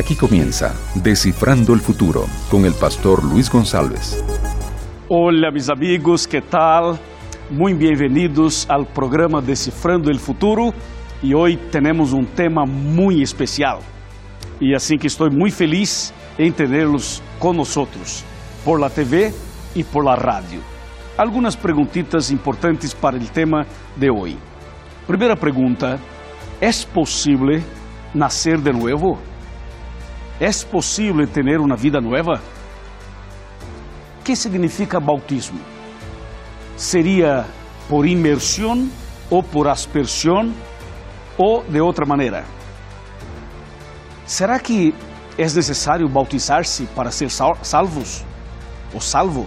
Aquí comienza Descifrando el Futuro con el pastor Luis González. Hola mis amigos, ¿qué tal? Muy bienvenidos al programa Decifrando el Futuro y hoy tenemos un tema muy especial. Y así que estoy muy feliz en tenerlos con nosotros por la TV y por la radio. Algunas preguntitas importantes para el tema de hoy. Primera pregunta, ¿es posible nacer de nuevo? ¿Es posible tener una vida nueva? ¿Qué significa bautismo? ¿Sería por inmersión o por aspersión o de otra manera? ¿Será que es necesario bautizarse para ser salvos o salvo?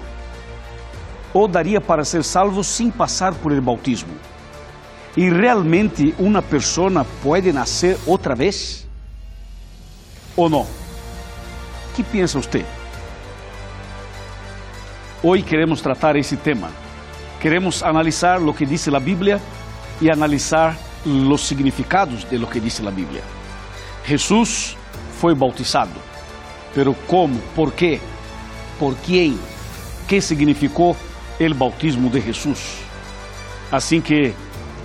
¿O daría para ser salvo sin pasar por el bautismo? ¿Y realmente una persona puede nacer otra vez? ¿O no? ¿Qué piensa usted? Hoy queremos tratar ese tema. Queremos analizar lo que dice la Biblia y analizar los significados de lo que dice la Biblia. Jesús fue bautizado, pero ¿cómo? ¿Por qué? ¿Por quién? ¿Qué significó el bautismo de Jesús? Así que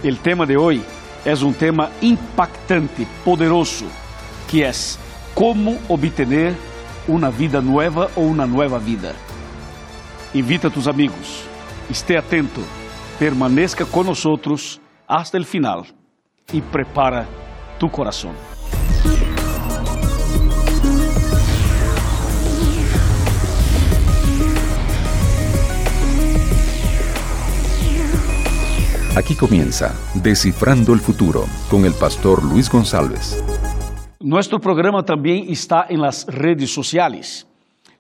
el tema de hoy es un tema impactante, poderoso, que es cómo obtener una vida nueva o una nueva vida. Invita a tus amigos, esté atento, permanezca con nosotros hasta el final y prepara tu corazón. Aquí comienza Descifrando el Futuro con el pastor Luis González. Nuestro programa también está en las redes sociales.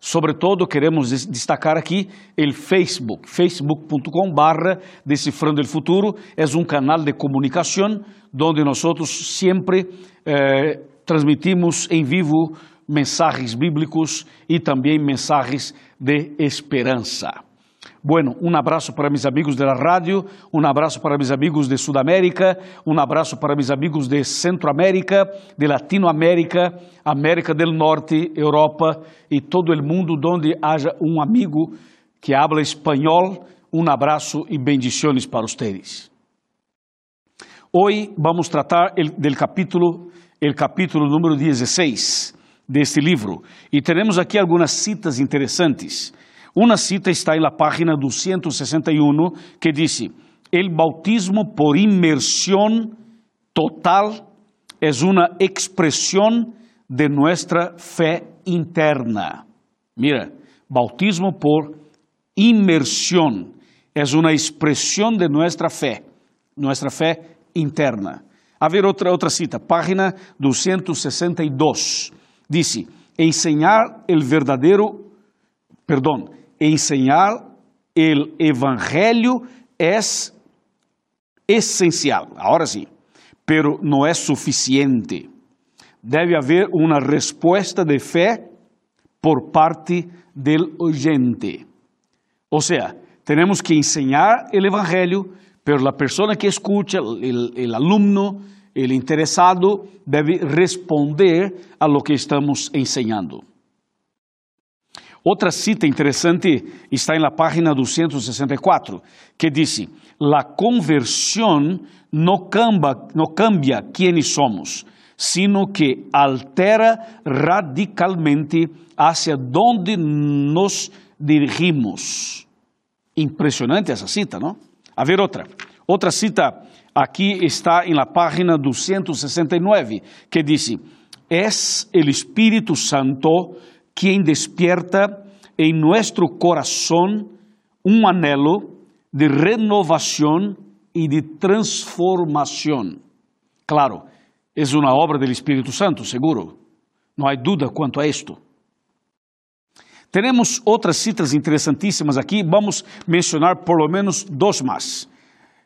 Sobre todo queremos destacar aqui o Facebook, facebook.com barra Decifrando el Futuro, é um canal de comunicação onde nós sempre eh, transmitimos em vivo mensagens bíblicos e também mensagens de esperança. Bueno, um abraço para mis amigos de la radio, um abraço para mis amigos de Sudamérica, um abraço para mis amigos de Centroamérica, de Latinoamérica, América del Norte, Europa e todo o mundo onde haja um amigo que habla espanhol. Um abraço e bendições para vocês. Hoje vamos tratar del capítulo, el capítulo número 16 deste livro e teremos aqui algumas citas interessantes. Uma cita está la página 261 que diz: El bautismo por inmersión total es una expresión de nuestra fe interna. Mira, bautismo por inmersión es una expresión de nuestra fe, nuestra fe interna. A ver outra, outra cita, página 262. Dice, enseñar el verdadero, perdón, enseñar el evangelho es esencial, ahora sí, pero no es suficiente. Debe haber una respuesta de fe por parte del oyente. O sea, tenemos que enseñar el evangelio, pero la persona que escucha, el, el alumno, el interesado, debe responder a lo que estamos enseñando. Outra cita interessante está em la página 264, que diz: La conversión no cambia, no cambia quienes somos, sino que altera radicalmente hacia donde nos dirigimos. Impressionante essa cita, não? A ver outra. Outra cita aqui está em la página 269, que diz: Es el Espírito Santo quien despierta en nuestro corazón un anhelo de renovación y de transformación. Claro, es una obra del Espíritu Santo, seguro. No hay duda quanto a esto. Tenemos outras citas interessantíssimas aqui, vamos mencionar por lo menos dos más.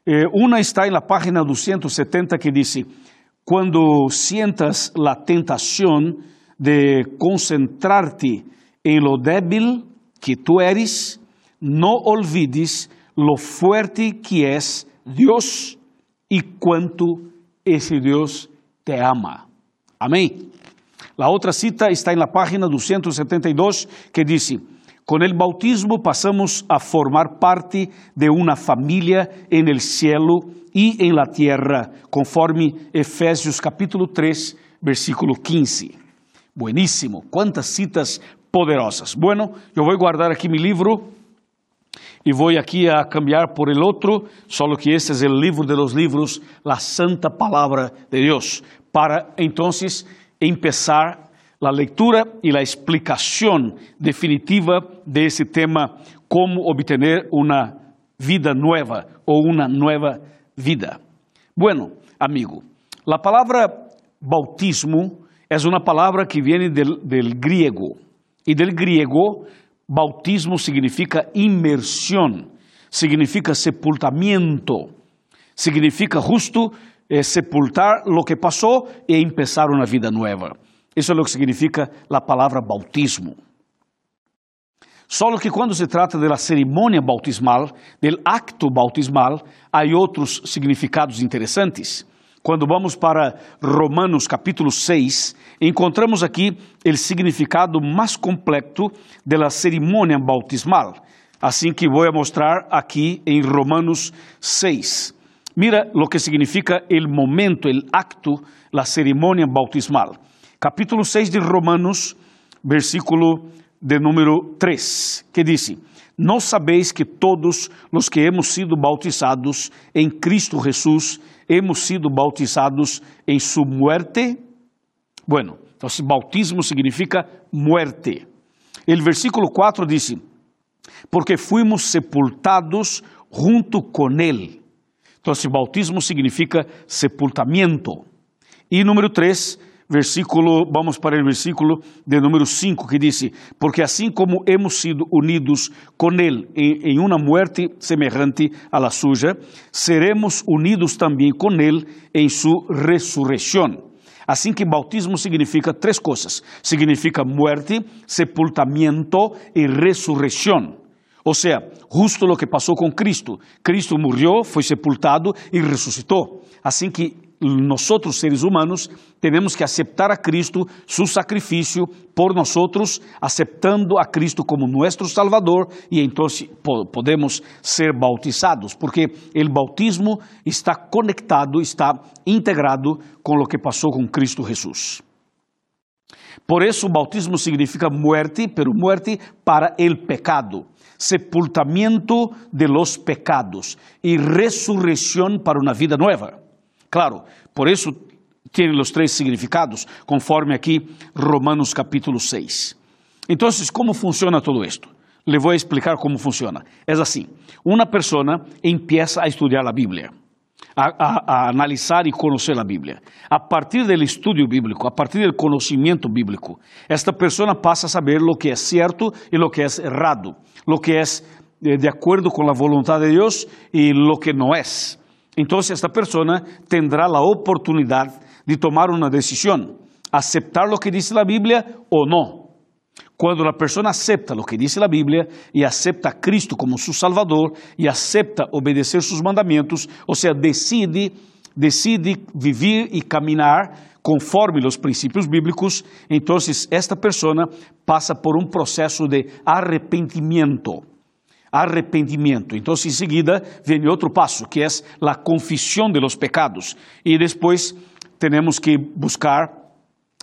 Eh, una está en la página 270 que dice, cuando sientas la tentación de concentrarte em lo débil que tu eres, no olvides lo fuerte que es Dios y cuánto ese Dios te ama. Amém? A outra cita está na página 272 que diz: Com el bautismo passamos a formar parte de uma família en el cielo e en la tierra, conforme Efésios capítulo 3, versículo 15. Bueníssimo, quantas citas poderosas. Bueno, eu vou guardar aqui meu livro e vou aqui a cambiar por el outro, solo que este é o livro de los livros, la santa palavra de Deus, para entonces empezar a leitura e a explicação definitiva de esse tema, como obter uma vida nova ou uma nova vida. Bueno, amigo, a palavra bautismo é uma palavra que vem del griego, e del griego Bautismo significa imersión, significa sepultamiento, significa justo eh, sepultar lo que pasó e empezar una vida nueva. Eso es lo que significa la palabra bautismo. Solo que quando se trata da cerimônia bautismal, do acto bautismal, há outros significados interessantes. Quando vamos para Romanos capítulo 6, encontramos aqui o significado mais completo da cerimônia bautismal. Assim que vou mostrar aqui em Romanos 6. Mira o que significa o momento, o acto, a cerimônia bautismal. Capítulo 6 de Romanos, versículo de número 3, que diz: Não sabeis que todos os que hemos sido bautizados em Cristo Jesus hemos sido bautizados em su muerte? Bueno, então bautismo significa muerte. O versículo 4 diz: Porque fuimos sepultados junto com Ele. Então, bautismo significa sepultamento. E número 3, versículo, vamos para o versículo de número 5, que diz: Porque assim como hemos sido unidos com Ele em, em uma muerte semelhante a la suya, seremos unidos também com Ele em su ressurreição. Assim que bautismo significa três coisas: significa muerte, sepultamento e ressurreição. Ou seja, justo lo que passou com Cristo. Cristo morreu, foi sepultado e ressuscitou. Assim que nosotros seres humanos tenemos que aceptar a Cristo, su sacrificio por nosotros, aceptando a Cristo como nuestro Salvador y entonces podemos ser bautizados, porque el bautismo está conectado, está integrado con lo que pasó con Cristo Jesús. Por eso bautismo significa muerte, pero muerte para el pecado, sepultamiento de los pecados y resurrección para una vida nueva. Claro, por isso tem os três significados, conforme aqui Romanos capítulo 6. Então, como funciona todo isto? Le vou explicar como funciona. É assim: uma pessoa empieza a estudar a Bíblia, a, a, a, analisar e conhecer a Bíblia. A partir do estudo bíblico, a partir do conhecimento bíblico, esta pessoa passa a saber o que é certo e o que é errado, o que é de acordo com a vontade de Deus e o que não é. Entonces esta persona tendrá la oportunidad de tomar una decisión, aceptar lo que dice la Biblia o no. Cuando la persona acepta lo que dice la Biblia y acepta a Cristo como su Salvador y acepta obedecer sus mandamientos, o sea, decide, decide vivir y caminar conforme los principios bíblicos, entonces esta persona pasa por un proceso de arrependimento. Então, em seguida, vem outro passo, que é a confissão de los pecados. E depois temos que buscar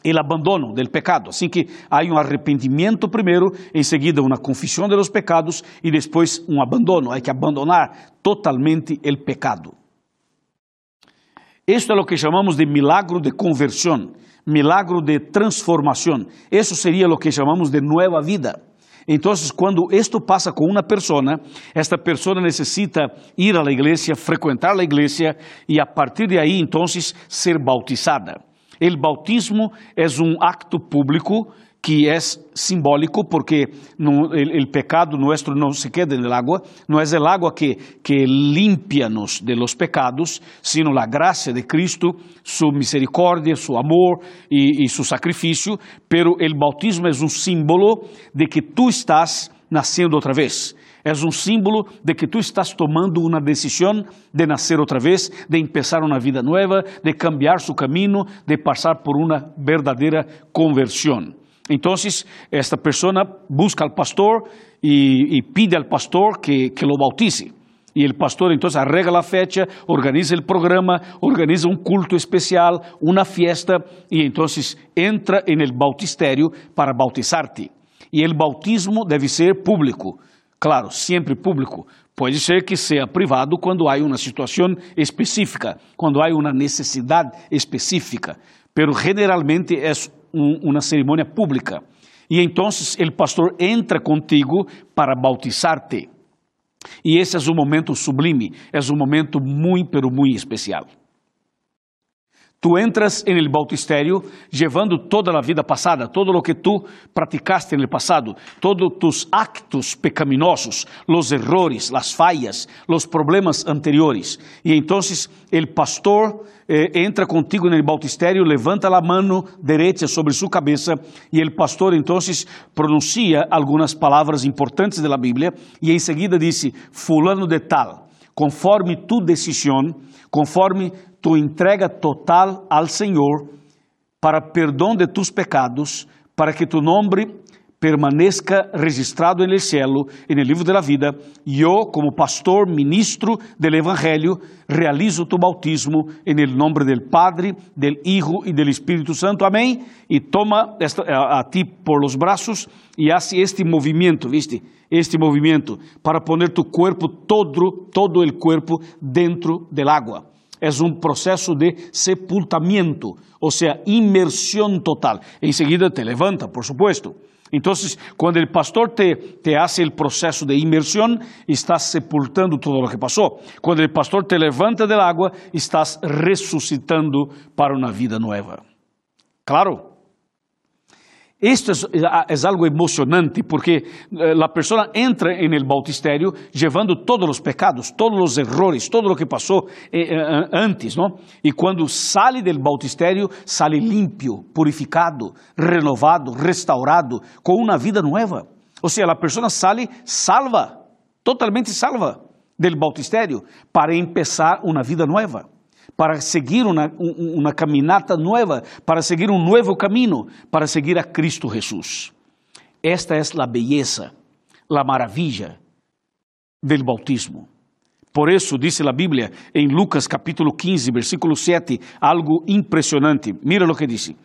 o abandono del pecado. Assim que há um arrependimento primeiro, em seguida uma confissão de los pecados e depois um abandono. Há que abandonar totalmente o pecado. Isto é o que chamamos de milagro de conversão, milagro de transformação. Isso seria o que chamamos de nova vida. Então, quando isto passa com uma pessoa, esta pessoa necessita ir à igreja, frequentar a igreja e a partir de aí, então, ser bautizada. O bautismo é um acto público que é simbólico porque el, pecado nuestro no se queda en el agua, no es el agua que, que limpia-nos de los pecados, sino la gracia de Cristo, su misericordia, su amor y, y su sacrificio, pero bautismo es un símbolo de que tú estás naciendo otra vez. É um símbolo de que tu estás tomando uma decisão de nascer outra vez, de empezar uma vida nova, de cambiar su caminho, de passar por uma verdadeira conversão. Então, esta pessoa busca al pastor e, e pide al pastor que, que lo bautice. E o pastor então arregla a fecha, organiza o programa, organiza um culto especial, uma fiesta e então entra en bautistério para bautizar-te. E o bautismo deve ser público, claro, sempre público. Pode ser que seja privado quando há uma situação específica, quando há uma necessidade específica, pero generalmente é um, uma cerimônia pública. E então o pastor entra contigo para bautizar-te. E esse é um momento sublime, é um momento muito, pero muito especial. Tu entras en el llevando toda a vida passada, todo lo que tu praticaste en el pasado, todos tus actos pecaminosos, los errores, las fallas, los problemas anteriores. E entonces el pastor eh, entra contigo el bautistério, levanta la mano derecha sobre su cabeza e el pastor entonces pronuncia algunas palabras importantes de la e em seguida dice, fulano de tal, conforme tu decisión, conforme tu entrega total al Senhor para perdão de tus pecados, para que tu nome permanezca registrado en el cielo, en el livro de la vida, yo como pastor, ministro del Evangelio, realizo tu bautismo en el nombre del Padre, del Hijo y del Espíritu Santo. Amén. Y toma esta, a, a, ti por los brazos y hace este movimiento, ¿viste? Este movimiento para poner tu cuerpo, todo, todo el cuerpo dentro del agua. É um processo de sepultamento, ou seja, imersão total. Em seguida te levanta, por supuesto. Então, quando o pastor te, te hace o processo de imersão, estás sepultando todo o que passou. Quando o pastor te levanta del agua, estás ressuscitando para uma vida nova. Claro? Esto es, es, algo emocionante porque eh, la persona entra en el bautisterio llevando todos los pecados, todos los errores, todo lo que pasó eh, eh, antes, ¿no? Y cuando sale del bautisterio, sale limpio, purificado, renovado, restaurado, con una vida nueva. O sea, la persona sale salva, totalmente salva del bautisterio para empezar una vida nueva para seguir uma, uma caminata nova, para seguir um novo caminho, para seguir a Cristo Jesus. Esta é a beleza, a maravilha do bautismo. Por isso, disse a Bíblia em Lucas capítulo 15, versículo 7, algo impressionante. Mira o que disse: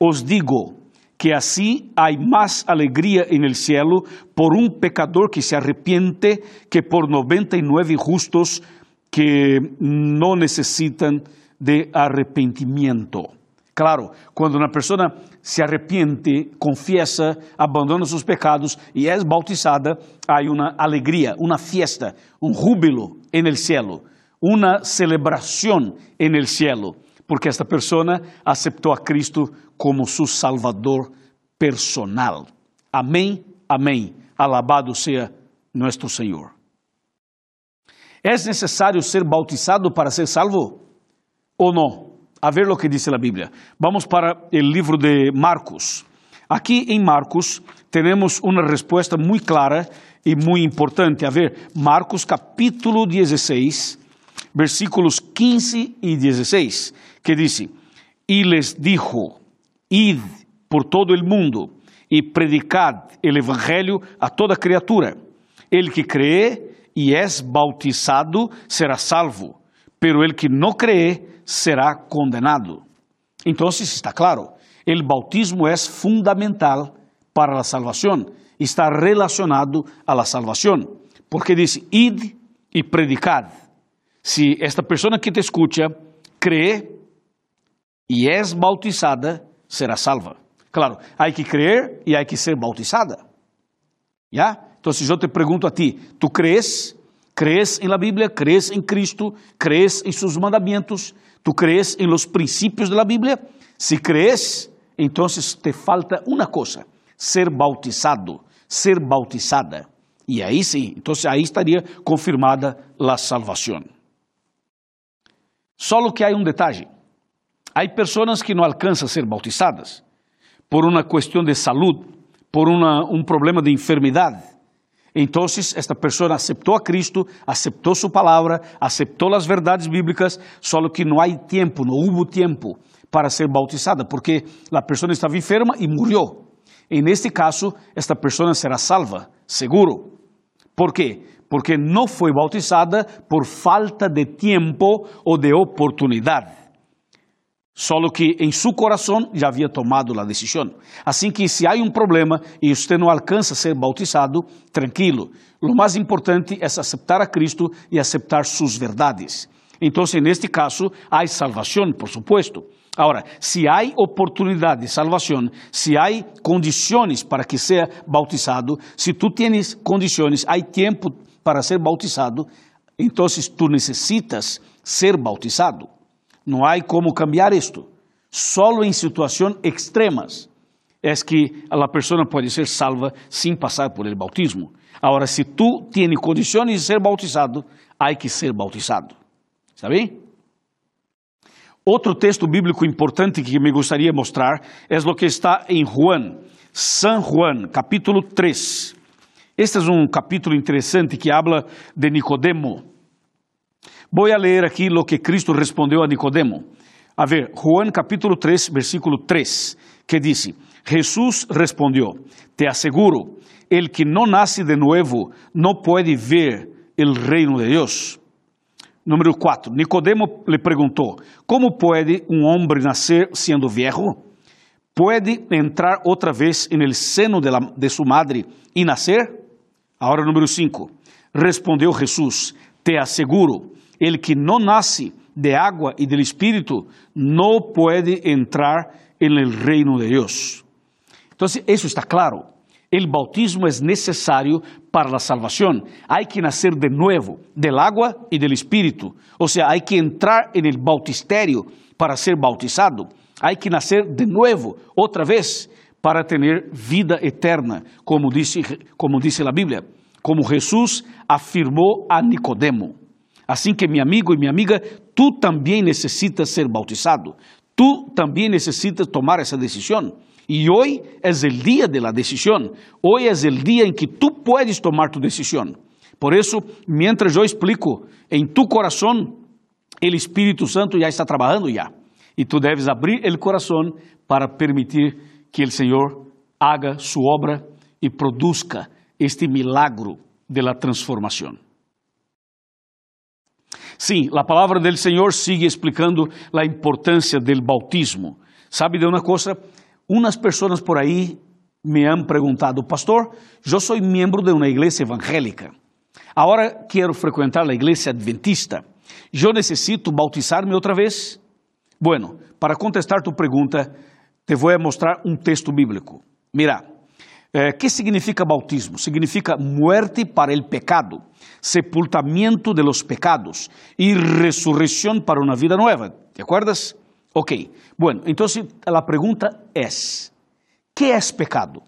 Os digo que assim há mais alegria em el cielo por um pecador que se arrepiente que por 99 justos que no necesitan de arrepentimiento. Claro, cuando una persona se arrepiente, confiesa, abandona sus pecados y es bautizada, hay una alegría, una fiesta, un júbilo en el cielo, una celebración en el cielo, porque esta persona aceptó a Cristo como su Salvador personal. Amén, amén. Alabado sea nuestro Señor. É necessário ser bautizado para ser salvo? Ou não? A ver o que diz a Bíblia. Vamos para o livro de Marcos. Aqui em Marcos temos uma resposta muito clara e muito importante. A ver, Marcos capítulo 16, versículos 15 e 16, que diz: E les dijo: Id por todo o mundo e predicad el evangelho a toda criatura. El que cree e és bautizado será salvo, pero el que não cree será condenado. Então está claro, o bautismo é fundamental para a salvação, está relacionado la salvação, porque diz: id e predicad. Se esta pessoa que te escucha cree e és bautizada, será salva. Claro, há que crer e há que ser bautizada. ¿Ya? Então, se eu te pergunto a ti, ¿tu crees? ¿Crees en la Biblia? ¿Crees en Cristo? ¿Crees en sus mandamientos? ¿Tú crees en los principios de la Biblia? Si crees, entonces te falta una cosa, ser bautizado, ser bautizada. E aí sim, então aí estaria confirmada a salvação. Só que há um detalhe: há pessoas que não alcançam a ser bautizadas por uma questão de saúde, por uma, um problema de enfermidade Entonces, esta persona aceptó a Cristo, aceptó su palabra, aceptó las verdades bíblicas, solo que no hay tiempo, no hubo tiempo para ser bautizada, porque la persona estaba enferma y murió. En este caso, esta persona será salva, seguro. ¿Por qué? Porque no fue bautizada por falta de tiempo o de oportunidad. Solo que em seu coração já havia tomado a decisão. Assim que se há um problema e você não alcança a ser bautizado, tranquilo. O mais importante é aceitar a Cristo e aceitar suas verdades. Então, neste caso, há salvação, por supuesto. Agora, se há oportunidade de salvação, se há condições para que seja bautizado, se tu tens condições, há tempo para ser bautizado, então tu necessitas ser bautizado. Não há como cambiar isto. Solo em situações extremas é que a pessoa pode ser salva sem passar por el bautismo. Agora, se tu tens condições de ser bautizado, há que ser bautizado. Bem? Outro texto bíblico importante que me gostaria de mostrar é o que está em Juan, San Juan, capítulo 3. Este é um capítulo interessante que habla de Nicodemo. Voy a leer aquí lo que Cristo respondió a Nicodemo. A ver, Juan capítulo 3, versículo 3, que dice, Jesús respondió, te aseguro, el que no nace de nuevo no puede ver el reino de Dios. Número 4, Nicodemo le preguntó, ¿cómo puede un hombre nacer siendo viejo? ¿Puede entrar otra vez en el seno de, la, de su madre y nacer? Ahora número 5, respondió Jesús, te aseguro, el que no nace de agua y del Espíritu no puede entrar en el reino de Dios. Entonces, eso está claro. El bautismo es necesario para la salvación. Hay que nacer de nuevo, del agua y del Espíritu. O sea, hay que entrar en el bautisterio para ser bautizado. Hay que nacer de nuevo, otra vez, para tener vida eterna, como dice, como dice la Biblia, como Jesús afirmó a Nicodemo. Assim que, meu amigo e minha amiga, tu também necessitas ser bautizado. Tu também necessitas tomar essa decisão. E hoje é o dia da decisão. Hoje é o dia em que tu puedes tomar tu decisão. Por isso, mientras eu explico, em tu coração, o Espírito Santo já está trabalhando já. E tu deves abrir o coração para permitir que o Senhor haga sua obra e produza este milagro de transformação. Sim, a palavra do Senhor sigue explicando a importância do bautismo. Sabe de uma coisa? Unas pessoas por aí me han perguntado, pastor, eu sou membro de uma igreja evangélica. Agora quero frequentar a igreja adventista. Eu necessito bautizar-me outra vez? Bueno, para contestar tu pergunta, te vou mostrar um texto bíblico. Mira, eh, que significa bautismo? Significa muerte para el pecado, sepultamiento de los pecados y resurrección para una vida nueva. ¿Te acuerdas? Ok. Bueno, entonces la pregunta es, ¿qué es pecado?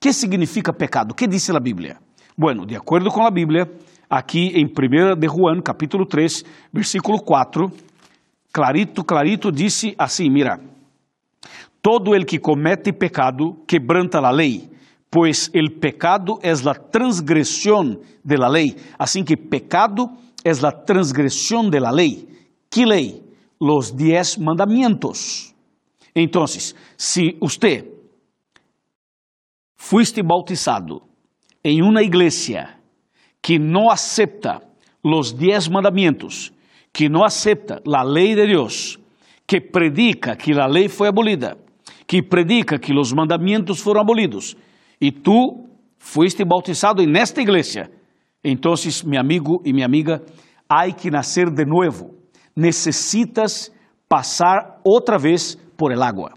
¿Qué significa pecado? ¿Qué dice la Biblia? Bueno, de acuerdo con la Biblia, aquí en 1 de Juan, capítulo 3, versículo 4, clarito, clarito dice así, mira, todo el que comete pecado quebranta la ley, pois el pecado es la transgresión de la ley. Así que pecado es la transgresión de la ley. ¿Qué ley? Los diez mandamientos. Entonces, si usted fuiste bautizado en una iglesia que no acepta los diez mandamientos, que no acepta la ley de Dios, que predica que la ley fue abolida, que predica que los mandamientos fueron abolidos, e tu fuiste bautizado nesta igreja, então, meu amigo e minha amiga, há que nascer de novo. Necessitas passar outra vez por el agua.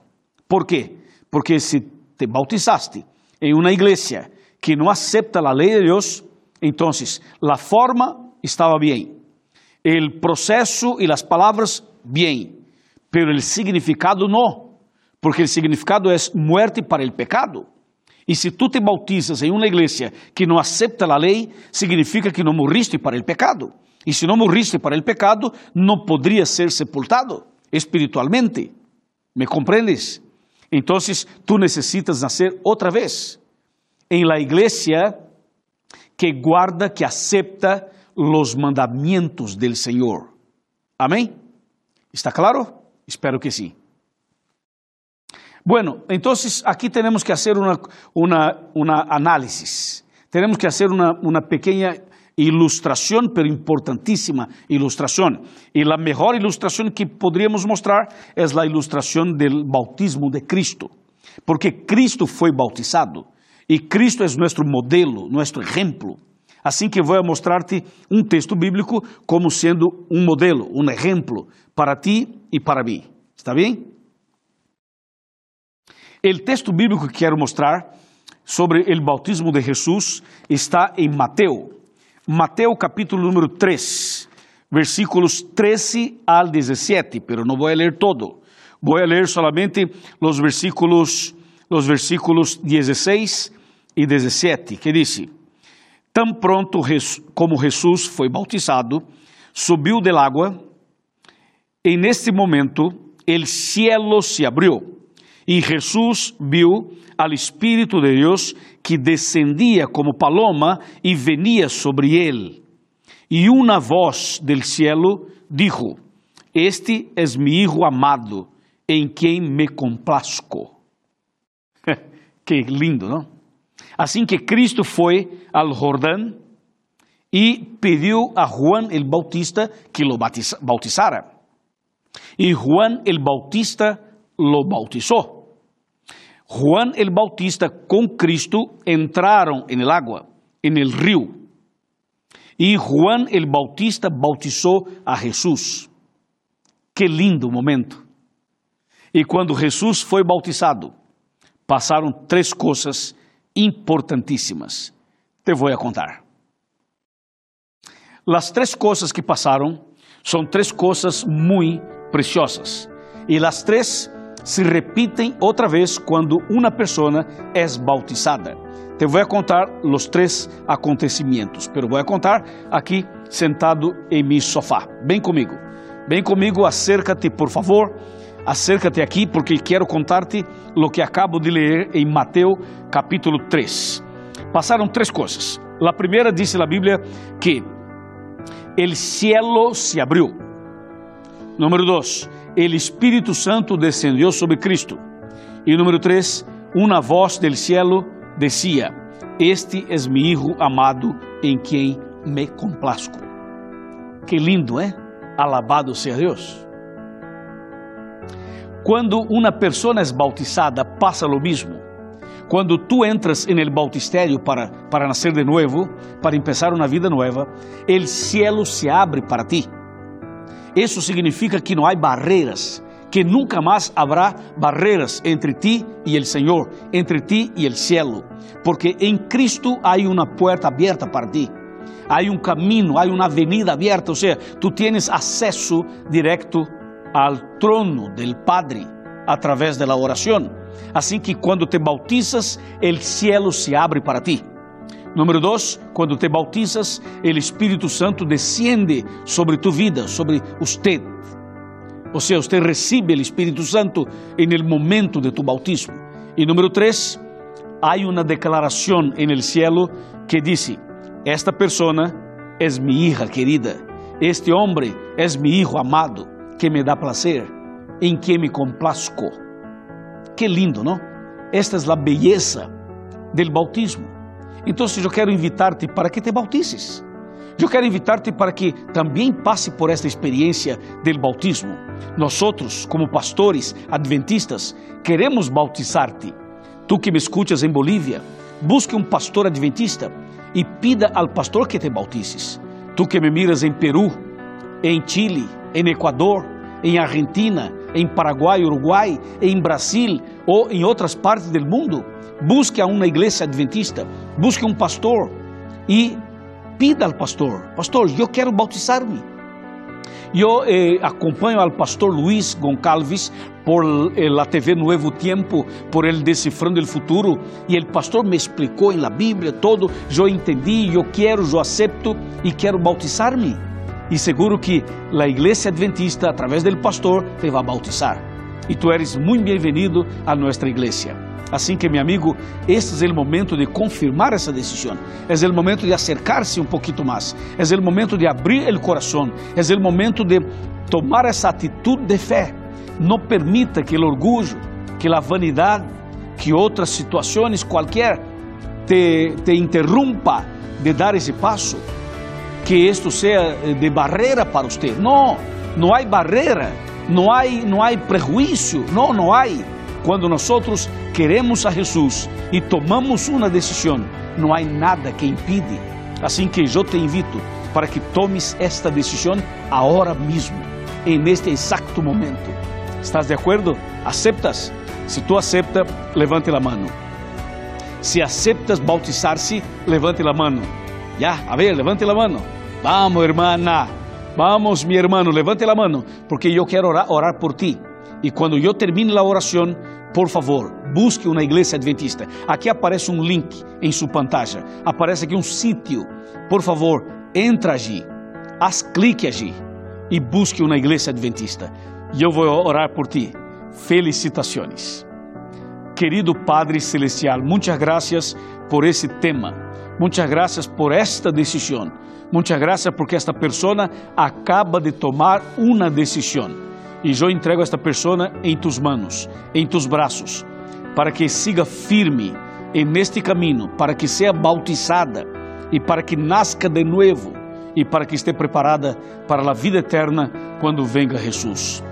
¿Por quê? Porque se te bautizaste em uma igreja que não aceita a lei de Deus, então a forma estava bem, o processo e as palavras bem, pero o significado não, porque o significado é muerte para el pecado. E se tu te bautizas em uma igreja que não aceita a lei, significa que não morriste para o pecado. E se não morriste para o pecado, não poderia ser sepultado espiritualmente. ¿Me compreendes? Então, tu necessitas nascer outra vez em la igreja que guarda, que acepta los mandamientos del Señor. Amém? ¿Está claro? Espero que sí. Bueno, entonces aquí tenemos que hacer una, una, una análisis. Tenemos que hacer una, una pequeña ilustración, pero importantísima ilustración. Y la mejor ilustración que podríamos mostrar es la ilustración del bautismo de Cristo. Porque Cristo foi bautizado e Cristo é nosso modelo, nosso exemplo. Assim que vou mostrar-te um texto bíblico como sendo um modelo, um exemplo para ti e para mim. Está bem? O texto bíblico que quero mostrar sobre o bautismo de Jesus está em Mateus. Mateus capítulo número 3, versículos 13 al 17, pero não vou ler todo. Vou ler solamente os versículos, os versículos 16 e 17, que diz: Tão pronto como Jesus foi bautizado, subiu del água, e neste momento o cielo se abriu, e Jesus viu al Espírito de Deus que descendia como paloma e venia sobre ele. E uma voz del cielo dijo: Este es mi Hijo amado, em quem me complazco. que lindo, não? Assim que Cristo foi al Jordão e pediu a Juan el Bautista que lo bautizara. E Juan el Bautista lo bautizou. Juan el Bautista com Cristo entraram en el agua, en el río. E Juan el Bautista bautizou a Jesús. Que lindo momento. E quando Jesus foi bautizado, passaram três coisas importantíssimas. Te vou contar. As três coisas que passaram são três coisas muito preciosas. E as três se repetem outra vez quando uma pessoa é bautizada. Te vou contar os três acontecimentos, pero vou contar aqui sentado em meu sofá. Vem comigo, vem comigo, acércate por favor, acércate aqui porque quero contar-te o que acabo de ler em Mateus capítulo 3. Passaram três coisas. A primeira diz a Bíblia que o cielo se abriu. Número 2, el Espírito Santo descendió sobre Cristo. E número 3, uma voz del cielo decía, este es mi Hijo amado em quem me complazco. Que lindo, é? Alabado seja Deus. Quando uma pessoa é bautizada, passa o mesmo. Quando tu entras en el bautistério para, para nascer de novo, para empezar uma vida nova, el cielo se abre para ti. Isso significa que não há barreiras, que nunca mais haverá barreiras entre ti e o Senhor, entre ti e o cielo, porque em Cristo há uma porta aberta para ti. Há um caminho, há uma avenida aberta, ou seja, tu tienes acesso direto ao trono del Padre através da oração. Assim que quando te bautizas, o cielo se abre para ti. Número dois, quando te bautizas, o Espírito Santo desciende sobre tu vida, sobre usted. Ou seja, você recebe o Espírito Santo em el momento de tu bautismo. E número três, há uma declaração en el cielo que diz: Esta persona es mi hija querida, este hombre es mi hijo amado, que me dá placer, em que me complazco. Que lindo, não? Esta é a beleza del bautismo. Então, eu quero invitar-te para que te bautices. Eu quero invitar-te para que também passe por esta experiência do bautismo. Nós, como pastores adventistas, queremos bautizar-te. Tu que me escutas em Bolívia, busque um pastor adventista e pida ao pastor que te bautices. Tu que me miras em Peru, em Chile, em Equador, em Argentina, em Paraguai, Uruguai, em Brasil ou em outras partes do mundo, busque a igreja adventista, busque um pastor e pida ao pastor: Pastor, eu quero bautizar-me. Eh, acompanho ao pastor Luiz Goncalves por eh, TV Nuevo Tiempo, por el Decifrando el Futuro, e o pastor me explicou em la Bíblia todo, eu entendi, eu quero, eu acepto quero bautizar-me. E seguro que a igreja adventista, através do pastor, te vai bautizar. E tu eres muito bem-vindo a nossa igreja. Assim que, meu amigo, este é o momento de confirmar essa decisão. É o momento de acercar-se um pouquinho mais. É o momento de abrir o coração. É o momento de tomar essa atitude de fé. Não permita que o orgulho, que a vanidade, que outras situações qualquer te, te interrumpa de dar esse passo. Que isto seja de barreira para você. Não, não há barreira, não há, há prejuízo, não, não há. Quando nós queremos a Jesus e tomamos uma decisão, não há nada que impide. Assim que eu te invito para que tomes esta decisão agora mesmo, neste exato momento. ¿Estás de acordo? ¿Aceptas? Se tu acepta, levante a mão. Se aceptas bautizar-se, levante a mão. Já, a ver, levante a mão. Vamos, hermana. Vamos, mi hermano, levante a mão, porque eu quero orar, orar por ti. E quando eu termine a oração, por favor, busque uma igreja adventista. Aqui aparece um link em sua pantalla. Aparece aqui um sítio. Por favor, entra allí. Haz clique allí e busque uma igreja adventista. E eu vou orar por ti. Felicitações. Querido Padre Celestial, muitas graças por esse tema. Muitas graças por esta decisão. Muitas graças porque esta pessoa acaba de tomar uma decisão e eu entrego esta pessoa em tus manos, em tus braços, para que siga firme en este caminho, para que seja bautizada e para que nasca de novo e para que esteja preparada para a vida eterna quando venga Jesus.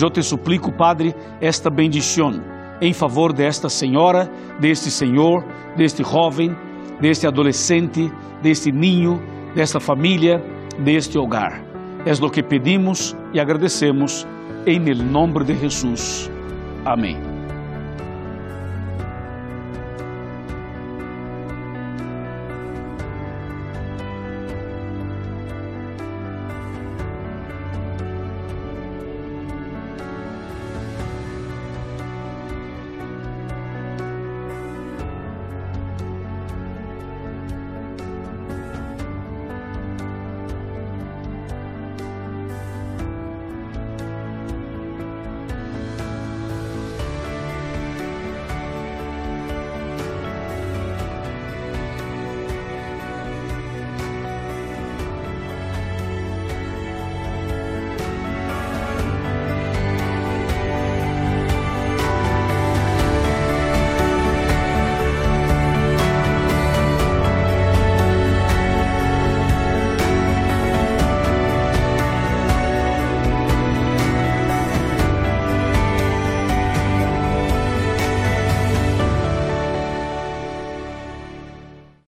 Eu te suplico, Padre, esta bendição em favor desta senhora, deste senhor, deste jovem, deste adolescente, deste ninho, desta família, deste hogar. É o que pedimos e agradecemos em el nombre de Jesús. Amém.